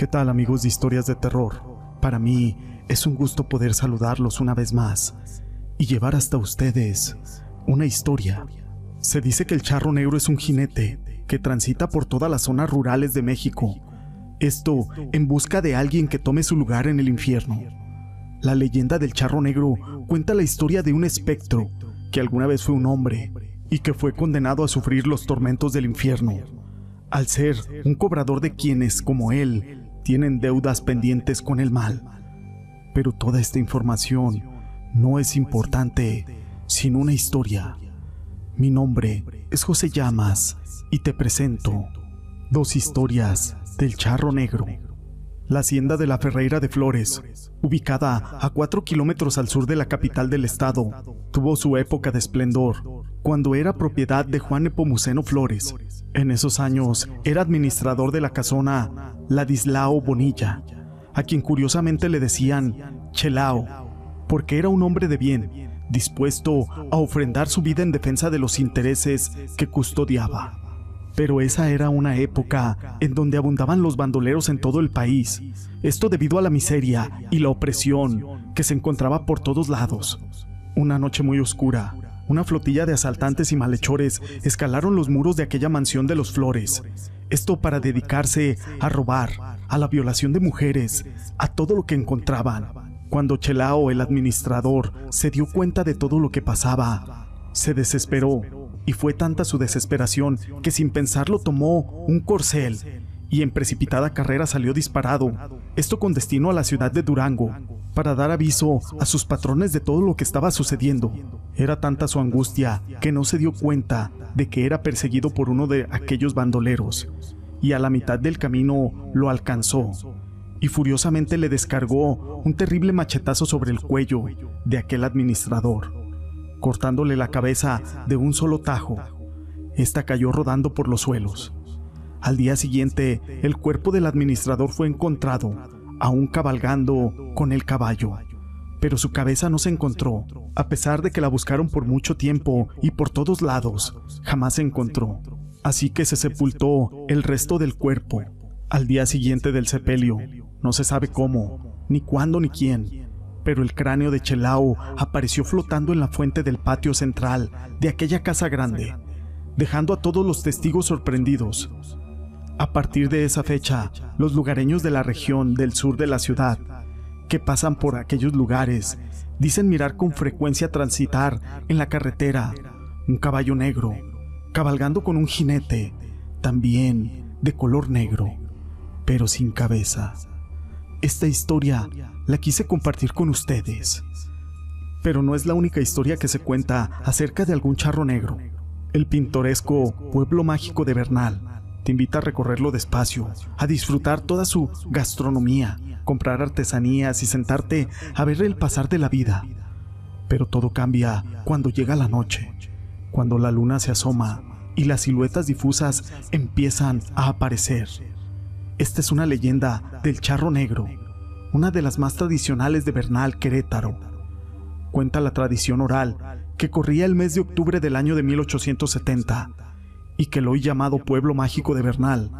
¿Qué tal amigos de historias de terror? Para mí es un gusto poder saludarlos una vez más y llevar hasta ustedes una historia. Se dice que el charro negro es un jinete que transita por todas las zonas rurales de México, esto en busca de alguien que tome su lugar en el infierno. La leyenda del charro negro cuenta la historia de un espectro que alguna vez fue un hombre y que fue condenado a sufrir los tormentos del infierno, al ser un cobrador de quienes, como él, tienen deudas pendientes con el mal. Pero toda esta información no es importante sin una historia. Mi nombre es José Llamas y te presento dos historias del charro negro. La hacienda de la Ferreira de Flores, ubicada a 4 kilómetros al sur de la capital del estado, tuvo su época de esplendor cuando era propiedad de Juan Epomuceno Flores. En esos años era administrador de la casona Ladislao Bonilla, a quien curiosamente le decían Chelao, porque era un hombre de bien, dispuesto a ofrendar su vida en defensa de los intereses que custodiaba. Pero esa era una época en donde abundaban los bandoleros en todo el país, esto debido a la miseria y la opresión que se encontraba por todos lados. Una noche muy oscura, una flotilla de asaltantes y malhechores escalaron los muros de aquella mansión de los Flores, esto para dedicarse a robar, a la violación de mujeres, a todo lo que encontraban. Cuando Chelao, el administrador, se dio cuenta de todo lo que pasaba, se desesperó y fue tanta su desesperación que sin pensarlo tomó un corcel y en precipitada carrera salió disparado, esto con destino a la ciudad de Durango, para dar aviso a sus patrones de todo lo que estaba sucediendo. Era tanta su angustia que no se dio cuenta de que era perseguido por uno de aquellos bandoleros, y a la mitad del camino lo alcanzó, y furiosamente le descargó un terrible machetazo sobre el cuello de aquel administrador cortándole la cabeza de un solo tajo. Esta cayó rodando por los suelos. Al día siguiente, el cuerpo del administrador fue encontrado, aún cabalgando con el caballo. Pero su cabeza no se encontró, a pesar de que la buscaron por mucho tiempo y por todos lados, jamás se encontró. Así que se sepultó el resto del cuerpo. Al día siguiente del sepelio, no se sabe cómo, ni cuándo ni quién, pero el cráneo de Chelao apareció flotando en la fuente del patio central de aquella casa grande, dejando a todos los testigos sorprendidos. A partir de esa fecha, los lugareños de la región del sur de la ciudad, que pasan por aquellos lugares, dicen mirar con frecuencia transitar en la carretera un caballo negro, cabalgando con un jinete, también de color negro, pero sin cabeza. Esta historia la quise compartir con ustedes. Pero no es la única historia que se cuenta acerca de algún charro negro. El pintoresco pueblo mágico de Bernal te invita a recorrerlo despacio, a disfrutar toda su gastronomía, comprar artesanías y sentarte a ver el pasar de la vida. Pero todo cambia cuando llega la noche, cuando la luna se asoma y las siluetas difusas empiezan a aparecer. Esta es una leyenda del charro negro una de las más tradicionales de Bernal, Querétaro. Cuenta la tradición oral que corría el mes de octubre del año de 1870 y que lo hoy llamado pueblo mágico de Bernal,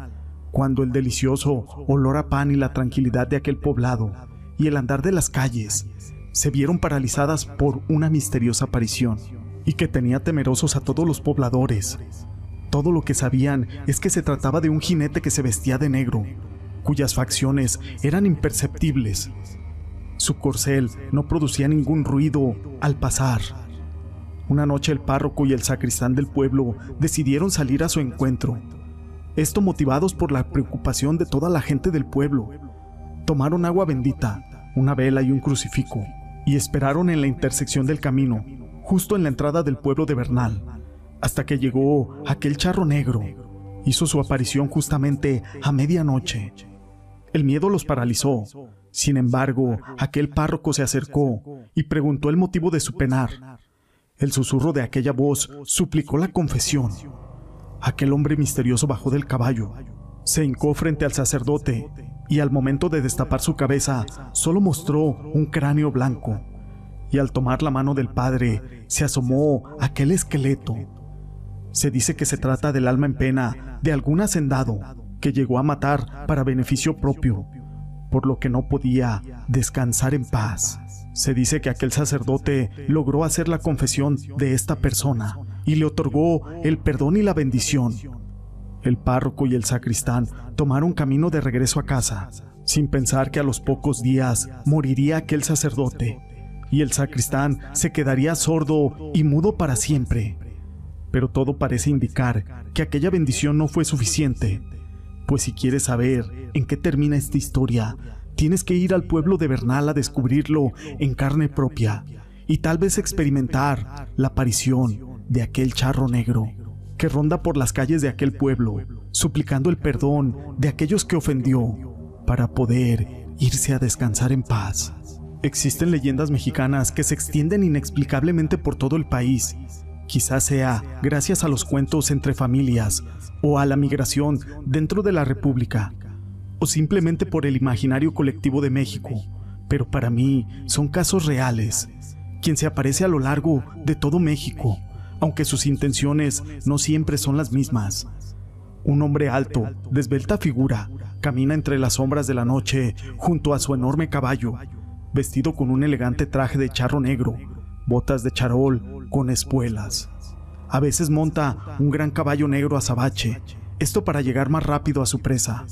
cuando el delicioso olor a pan y la tranquilidad de aquel poblado y el andar de las calles se vieron paralizadas por una misteriosa aparición y que tenía temerosos a todos los pobladores. Todo lo que sabían es que se trataba de un jinete que se vestía de negro cuyas facciones eran imperceptibles. Su corcel no producía ningún ruido al pasar. Una noche el párroco y el sacristán del pueblo decidieron salir a su encuentro. Esto motivados por la preocupación de toda la gente del pueblo. Tomaron agua bendita, una vela y un crucifijo, y esperaron en la intersección del camino, justo en la entrada del pueblo de Bernal, hasta que llegó aquel charro negro. Hizo su aparición justamente a medianoche el miedo los paralizó. Sin embargo, aquel párroco se acercó y preguntó el motivo de su penar. El susurro de aquella voz suplicó la confesión. Aquel hombre misterioso bajó del caballo, se hincó frente al sacerdote y al momento de destapar su cabeza solo mostró un cráneo blanco. Y al tomar la mano del padre se asomó aquel esqueleto. Se dice que se trata del alma en pena de algún hacendado que llegó a matar para beneficio propio, por lo que no podía descansar en paz. Se dice que aquel sacerdote logró hacer la confesión de esta persona y le otorgó el perdón y la bendición. El párroco y el sacristán tomaron camino de regreso a casa, sin pensar que a los pocos días moriría aquel sacerdote y el sacristán se quedaría sordo y mudo para siempre. Pero todo parece indicar que aquella bendición no fue suficiente, pues si quieres saber en qué termina esta historia, tienes que ir al pueblo de Bernal a descubrirlo en carne propia y tal vez experimentar la aparición de aquel charro negro que ronda por las calles de aquel pueblo, suplicando el perdón de aquellos que ofendió para poder irse a descansar en paz. Existen leyendas mexicanas que se extienden inexplicablemente por todo el país. Quizás sea gracias a los cuentos entre familias o a la migración dentro de la República, o simplemente por el imaginario colectivo de México, pero para mí son casos reales, quien se aparece a lo largo de todo México, aunque sus intenciones no siempre son las mismas. Un hombre alto, de esbelta figura, camina entre las sombras de la noche junto a su enorme caballo, vestido con un elegante traje de charro negro, botas de charol con espuelas. A veces monta un gran caballo negro azabache, esto para llegar más rápido a su presa.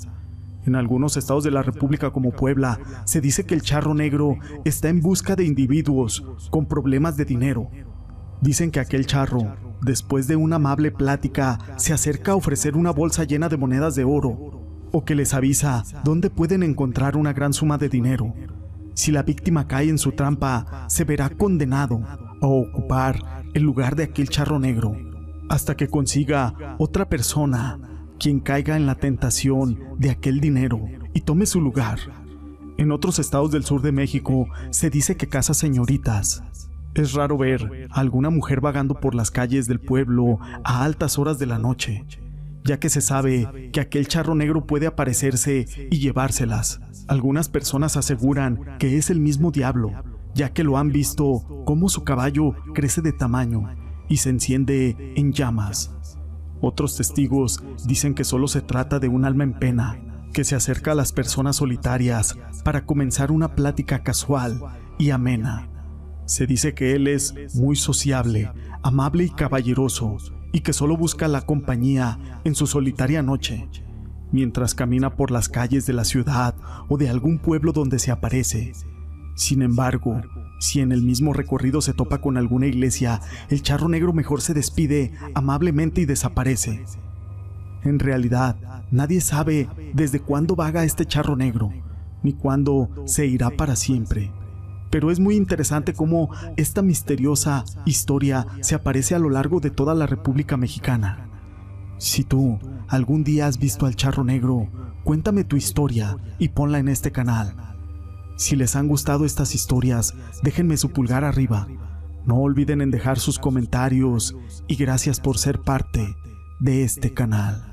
En algunos estados de la República como Puebla, se dice que el charro negro está en busca de individuos con problemas de dinero. Dicen que aquel charro, después de una amable plática, se acerca a ofrecer una bolsa llena de monedas de oro, o que les avisa dónde pueden encontrar una gran suma de dinero. Si la víctima cae en su trampa, se verá condenado a ocupar el lugar de aquel charro negro, hasta que consiga otra persona quien caiga en la tentación de aquel dinero y tome su lugar. En otros estados del sur de México se dice que caza señoritas. Es raro ver a alguna mujer vagando por las calles del pueblo a altas horas de la noche, ya que se sabe que aquel charro negro puede aparecerse y llevárselas. Algunas personas aseguran que es el mismo diablo, ya que lo han visto cómo su caballo crece de tamaño y se enciende en llamas. Otros testigos dicen que solo se trata de un alma en pena, que se acerca a las personas solitarias para comenzar una plática casual y amena. Se dice que él es muy sociable, amable y caballeroso, y que solo busca la compañía en su solitaria noche, mientras camina por las calles de la ciudad o de algún pueblo donde se aparece. Sin embargo, si en el mismo recorrido se topa con alguna iglesia, el charro negro mejor se despide amablemente y desaparece. En realidad, nadie sabe desde cuándo vaga este charro negro, ni cuándo se irá para siempre. Pero es muy interesante cómo esta misteriosa historia se aparece a lo largo de toda la República Mexicana. Si tú algún día has visto al charro negro, cuéntame tu historia y ponla en este canal. Si les han gustado estas historias, déjenme su pulgar arriba. No olviden en dejar sus comentarios y gracias por ser parte de este canal.